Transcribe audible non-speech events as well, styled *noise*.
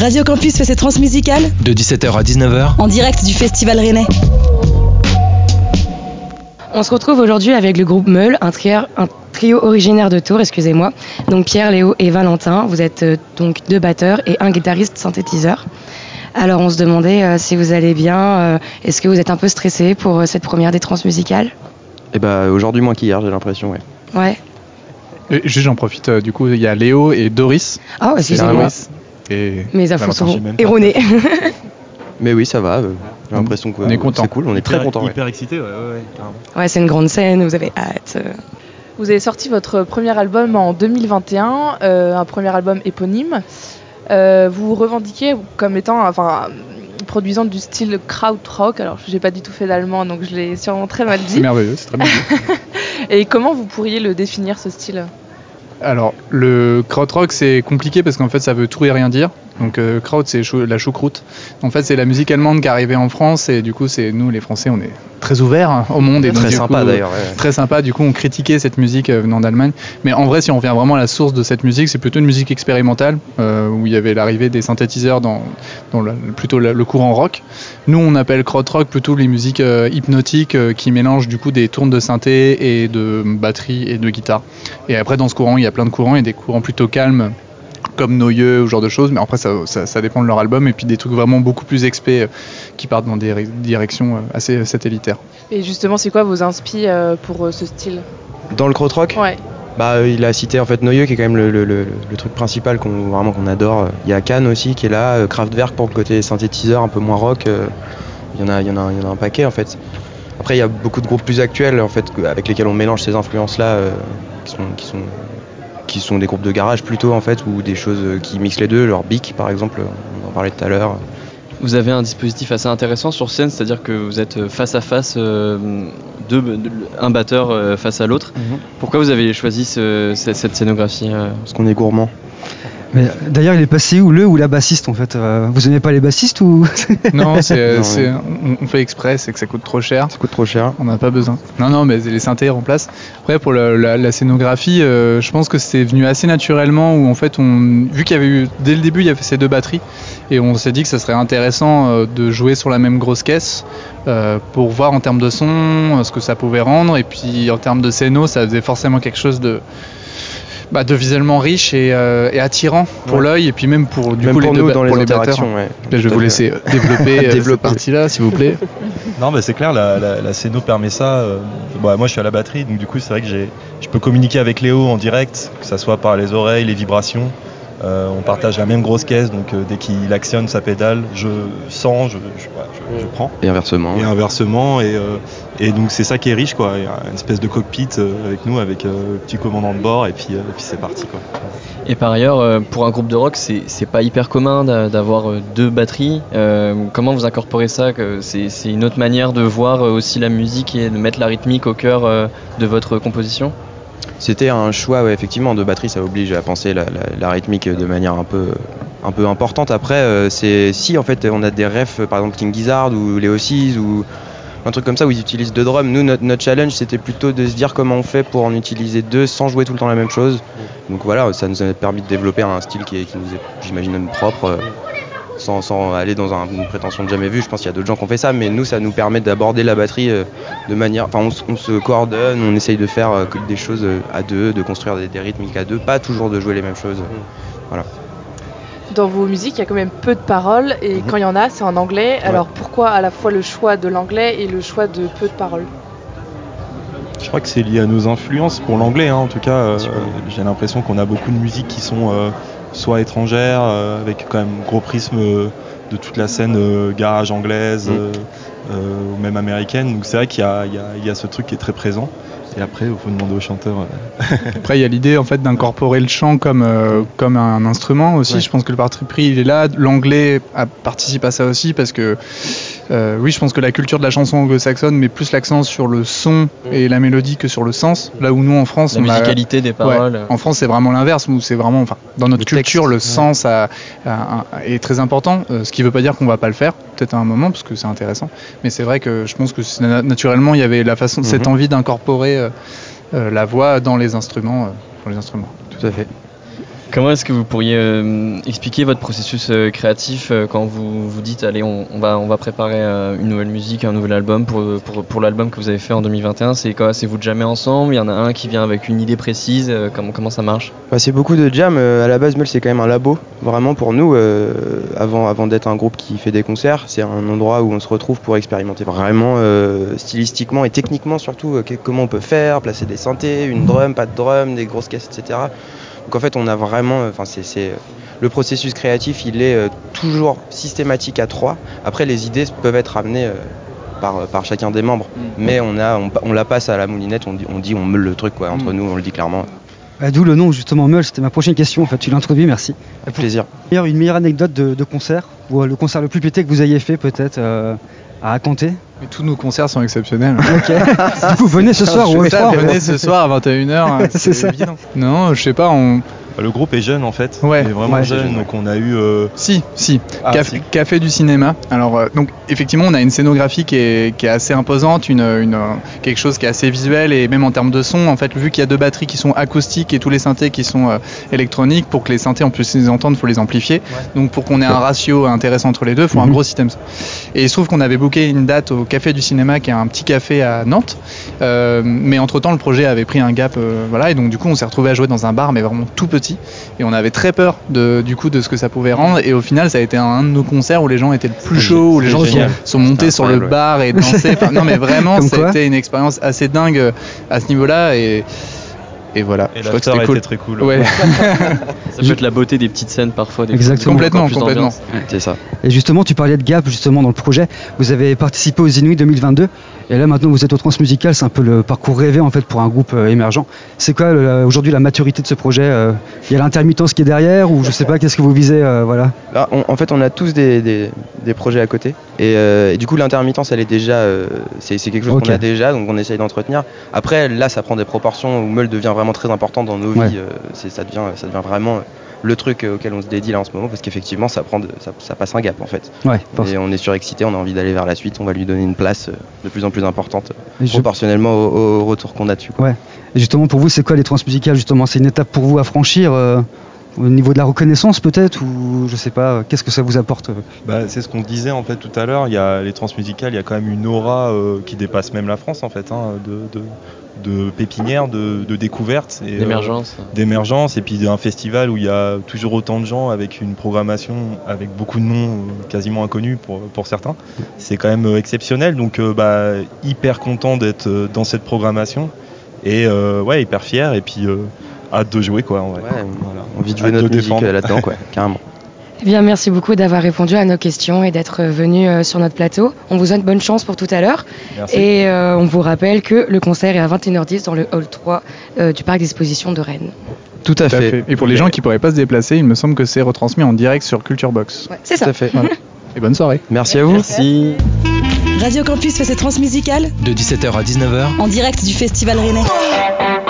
Radio Campus fait ses transmusicales de 17h à 19h en direct du Festival Rennais. On se retrouve aujourd'hui avec le groupe Meul, un, un trio originaire de Tours, excusez-moi. Donc Pierre, Léo et Valentin, vous êtes euh, donc deux batteurs et un guitariste synthétiseur. Alors on se demandait euh, si vous allez bien, euh, est-ce que vous êtes un peu stressé pour cette première des transmusicales? Eh bah aujourd'hui moins qu'hier, j'ai l'impression, ouais. Ouais. juste j'en profite, du coup il y a Léo et Doris. Ah, excusez-moi. Et Mes infos sont erronées. *laughs* Mais oui, ça va. J'ai l'impression qu'on est content. C'est cool, on est très content. Hyper excité, ouais, ouais, ouais. c'est une grande scène, vous avez hâte. Vous avez sorti votre premier album en 2021, euh, un premier album éponyme. Euh, vous vous revendiquez comme étant, enfin, produisant du style krautrock. Alors, j'ai pas du tout fait d'allemand, donc je l'ai sûrement très mal dit. C'est merveilleux, c'est très bien. *laughs* Et comment vous pourriez le définir ce style? Alors, le krautrock, c'est compliqué parce qu'en fait, ça veut tout et rien dire. Donc, euh, kraut, c'est la choucroute. En fait, c'est la musique allemande qui est arrivée en France et du coup, c'est nous, les Français, on est très ouverts au monde. Et très sympa d'ailleurs. Très sympa. Du coup, on critiquait cette musique euh, venant d'Allemagne. Mais en vrai, si on revient vraiment à la source de cette musique, c'est plutôt une musique expérimentale euh, où il y avait l'arrivée des synthétiseurs dans, dans plutôt le, courant rock. Nous, on appelle krautrock plutôt les musiques hypnotiques qui mélangent du coup des tournes de synthé et de batterie et de guitare. Et après, dans ce courant, il y a plein de courants et des courants plutôt calmes comme Noyeux ou ce genre de choses, mais après ça, ça, dépend de leur album et puis des trucs vraiment beaucoup plus expés euh, qui partent dans des directions euh, assez euh, satellitaires. Et justement, c'est quoi vos inspi pour ce style? Dans le krautrock Ouais. Bah, il a cité en fait Noyeux qui est quand même le, truc principal qu'on vraiment qu'on adore. Il y a Cannes aussi qui est là, Kraftwerk pour le côté synthétiseur un peu moins rock. Il y en a, il y en a, il y en a un paquet en fait. Après, il y a beaucoup de groupes plus actuels en fait avec lesquels on mélange ces influences là qui sont, qui sont qui sont des groupes de garage plutôt en fait ou des choses qui mixent les deux, genre Bic par exemple, on en parlait tout à l'heure. Vous avez un dispositif assez intéressant sur scène, c'est-à-dire que vous êtes face à face, euh, un batteur euh, face à l'autre. Mhm. Pourquoi vous avez choisi cette scénographie euh Parce qu'on est gourmand. Mais d'ailleurs, il est passé où le ou la bassiste en fait euh, Vous aimez pas les bassistes ou *laughs* Non, c'est, on, fait exprès, c'est que ça coûte trop cher. Ça coûte trop cher. On n'a pas besoin. Non, non, mais les synthés remplacent. Après, pour la, scénographie, euh, je pense que c'est venu assez naturellement où en fait, on, vu qu'il y avait eu dès le début, il y avait ces deux batteries et on s'est dit que ça serait intéressant euh, de jouer sur la même grosse caisse pour voir en termes de son ce que ça pouvait rendre et puis en termes de scéno, ça faisait forcément quelque chose de bah, de visuellement riche et, euh, attirant pour l'œil et puis même pour du coup, les nous dans les, interactions. je vais vous laisser *laughs* développer euh, cette partie-là, s'il vous plaît. Non, mais c'est clair, la, la, permet ça. Euh, bah, moi, je suis à la batterie, donc du coup, c'est vrai que je peux communiquer avec Léo en direct, que ça soit par les oreilles, les vibrations. Euh, on partage la même grosse caisse, donc euh, dès qu'il actionne sa pédale, je sens, je, prends. Et inversement. Et inversement, et, euh, et donc c'est ça qui est riche, quoi. Il y a une espèce de cockpit avec nous, avec un petit commandant de bord, et puis, puis c'est parti, quoi. Et par ailleurs, pour un groupe de rock, c'est pas hyper commun d'avoir deux batteries. comment vous incorporez ça C'est une autre manière de voir aussi la musique et de mettre la rythmique au cœur de votre composition? C'était un choix effectivement de batterie, ça oblige à penser la, rythmique de manière un peu, importante. Après, euh, c'est si en fait on a des refs, par exemple King Gizzard ou Leo ou un truc comme ça où ils utilisent deux drums. Nous, notre, challenge, c'était plutôt de se dire comment on fait pour en utiliser deux sans jouer tout le temps la même chose. Donc voilà, ça nous a permis de développer un style qui, qui nous est, j'imagine, propre sans, aller dans une prétention de jamais vue. Je pense qu'il y a d'autres gens qui ont fait ça, mais nous, ça nous permet d'aborder la batterie euh, de manière. Enfin, on, se coordonne, on essaye de faire euh, des choses euh, à deux, de construire des, des, rythmiques à deux, pas toujours de jouer les mêmes choses. Voilà. Dans vos musiques, il y a quand même peu de paroles, et mhm. quand il y en a, c'est en anglais. Alors pourquoi à la fois le choix de l'anglais et le choix de peu de paroles? Crois que c'est lié à nos influences pour l'anglais, hein, en tout cas. J'ai l'impression qu'on a beaucoup de musiques qui sont soit étrangère, euh, avec quand même gros prisme euh, de toute la scène euh, garage anglaise mm. ou même américaine. Donc c'est vrai qu'il y, y a, ce truc qui est très présent. Et après, il faut demander au chanteur. *laughs* après, il y a l'idée en fait d'incorporer le chant comme, comme un instrument aussi. Je pense que le parti pris il est là. L'anglais participe à ça aussi parce que euh, oui, je pense que la culture de la chanson anglo-saxonne met plus l'accent sur le son et la mélodie que sur le sens. Là où nous en France, la musicalité des paroles. en France, c'est vraiment l'inverse. Où c'est vraiment, enfin, dans notre culture, le sens est très important. Euh, ce qui ne veut pas dire qu'on va pas le faire, peut-être à un moment, parce que c'est intéressant. Mais c'est vrai que je pense que naturellement, il y avait la façon, cette mhm. envie d'incorporer euh, la voix dans les instruments, dans les instruments. Tout à fait. Comment est-ce que vous pourriez euh, expliquer votre processus euh, créatif euh, quand vous vous dites allez on, va on va préparer une nouvelle musique, un nouvel album pour pour, l'album que vous avez fait en 2021 C'est quoi C'est vous jamais ensemble? Il y en a un qui vient avec une idée précise Comment comment ça marche? Bah, c'est beaucoup de jam. à la base, Meul, c'est quand même un labo. Vraiment pour nous, avant, avant d'être un groupe qui fait des concerts, c'est un endroit où on se retrouve pour expérimenter vraiment stylistiquement et techniquement surtout comment on peut faire, placer des synthés, une drum, pas de drum, des grosses caisses, etc. Donc en fait, on a vraiment, enfin c'est, c'est- le processus créatif, il est euh, toujours systématique à trois. Après, les idées peuvent être amenées euh, par, par chacun des membres, mais on a, on, la passe à la moulinette, on dit, on dit, on meule le truc quoi. Entre Mm. nous, on le dit clairement. Bah, D'où le nom justement Meul, c'était ma prochaine question en fait, tu l'as introduit, merci. Avec plaisir. Meilleure- Une meilleure anecdote de, de concert, ou euh, le concert le plus pété que vous ayez fait peut-être euh, à raconter Mais tous nos concerts sont exceptionnels. Ok. *laughs* du coup, venez ce soir E3. venez ce soir à 21h. *laughs* C'est ça. évident. Non, je sais pas, on. Le groupe est jeune en fait. Ouais. Il est vraiment Ouais. jeune, jeune, donc on a eu. euh, Si, si. Ah, Café, si. Café du cinéma. Alors, euh, donc, effectivement, on a une scénographie qui est, qui est assez imposante, une, une, euh, quelque chose qui est assez visuel et même en termes de son, en fait, vu qu'il y a deux batteries qui sont acoustiques et tous les synthés qui sont euh, électroniques, pour que les synthés on puisse les entendre, il faut les amplifier. Donc, pour qu'on ait un ratio intéressant entre les deux, il faut un Mhm. gros système. Et il se trouve qu'on avait booké une date au Café du cinéma, qui est un petit café à Nantes. Mais entre temps, le projet avait pris un gap, voilà, et donc du coup, on s'est retrouvé à jouer dans un bar, mais vraiment tout petit. Et on avait très peur de, du coup de ce que ça pouvait rendre. Et au final, ça a été un, de nos concerts où les gens étaient le plus chauds, où les c'était gens sont, montés C'était sur le bar et dansaient. Enfin, non, mais vraiment, *laughs* été une expérience assez dingue euh, à ce niveau-là. Et, et voilà. Et Je que c'était cool. très cool. Ouais. *laughs* *laughs* Ça peut être la beauté des petites scènes parfois. Des Exactement. Complètement, complètement. C'est ça. Et justement, tu parlais de Gap justement dans le projet. Vous avez participé aux Inuits 2022 et là maintenant vous êtes au Transmusical. C'est un peu le parcours rêvé en fait pour un groupe euh, émergent. C'est quoi aujourd'hui la maturité de ce projet euh, Il y a l'intermittence qui est derrière ou je sais pas qu'est-ce que vous visez euh, voilà? Là, on- en fait, on a tous des, des- des projets à côté. Et, euh, et du coup, l'intermittence, elle est déjà. euh, c'est quelque chose Ok. qu'on a déjà, donc on essaye d'entretenir. Après, là, ça prend des proportions où Meul devient vraiment très important dans nos Ouais. vies. euh, c'est- ça, devient, ça devient vraiment euh, le truc euh, auquel on se dédie là en ce moment, parce qu'effectivement, ça, prend de- ça, ça passe un gap en fait. Ouais. Et on est surexcité, on a envie d'aller vers la suite, on va lui donner une place de plus en plus importante, je- proportionnellement au, au retour qu'on a dessus. quoi. Ouais. Et justement pour vous, c'est quoi les Transmusicales justement? C'est une étape pour vous à franchir euh, au niveau de la reconnaissance peut-être ou je sais pas. Qu'est-ce que ça vous apporte euh Bah, c'est ce qu'on disait en fait tout à l'heure. Il y a les transmusicales, il y a quand même une aura euh, qui dépasse même la France en fait, hein, de, de, de pépinière, de, de découverte, et, euh, D'émergence. d'émergence, et puis un festival où il y a toujours autant de gens avec une programmation avec beaucoup de noms quasiment inconnus pour, pour certains. C'est quand même exceptionnel, donc euh, bah, hyper content d'être dans cette programmation et euh, ouais hyper fier et puis euh, hâte de jouer quoi. En vrai. Ouais, Voilà. envie de jouer Hâte de notre musique euh, là-dedans, quoi, *laughs* carrément. Eh bien, merci beaucoup d'avoir répondu à nos questions et d'être venu euh, sur notre plateau. On vous souhaite bonne chance pour tout à l'heure. Et euh, on vous rappelle que le concert est à 21h10 dans le hall 3 euh, du parc d'exposition de Rennes. Tout à Tout à fait. Et pour les gens qui pourraient pas se déplacer, il me semble que c'est retransmis en direct sur Culture Box. Ouais, c'est Tout ça. à fait. *laughs* Et bonne soirée. Merci à vous. Merci. Radio Campus fait ses transmusicales De 17h à 19h, en direct du Festival Rennais.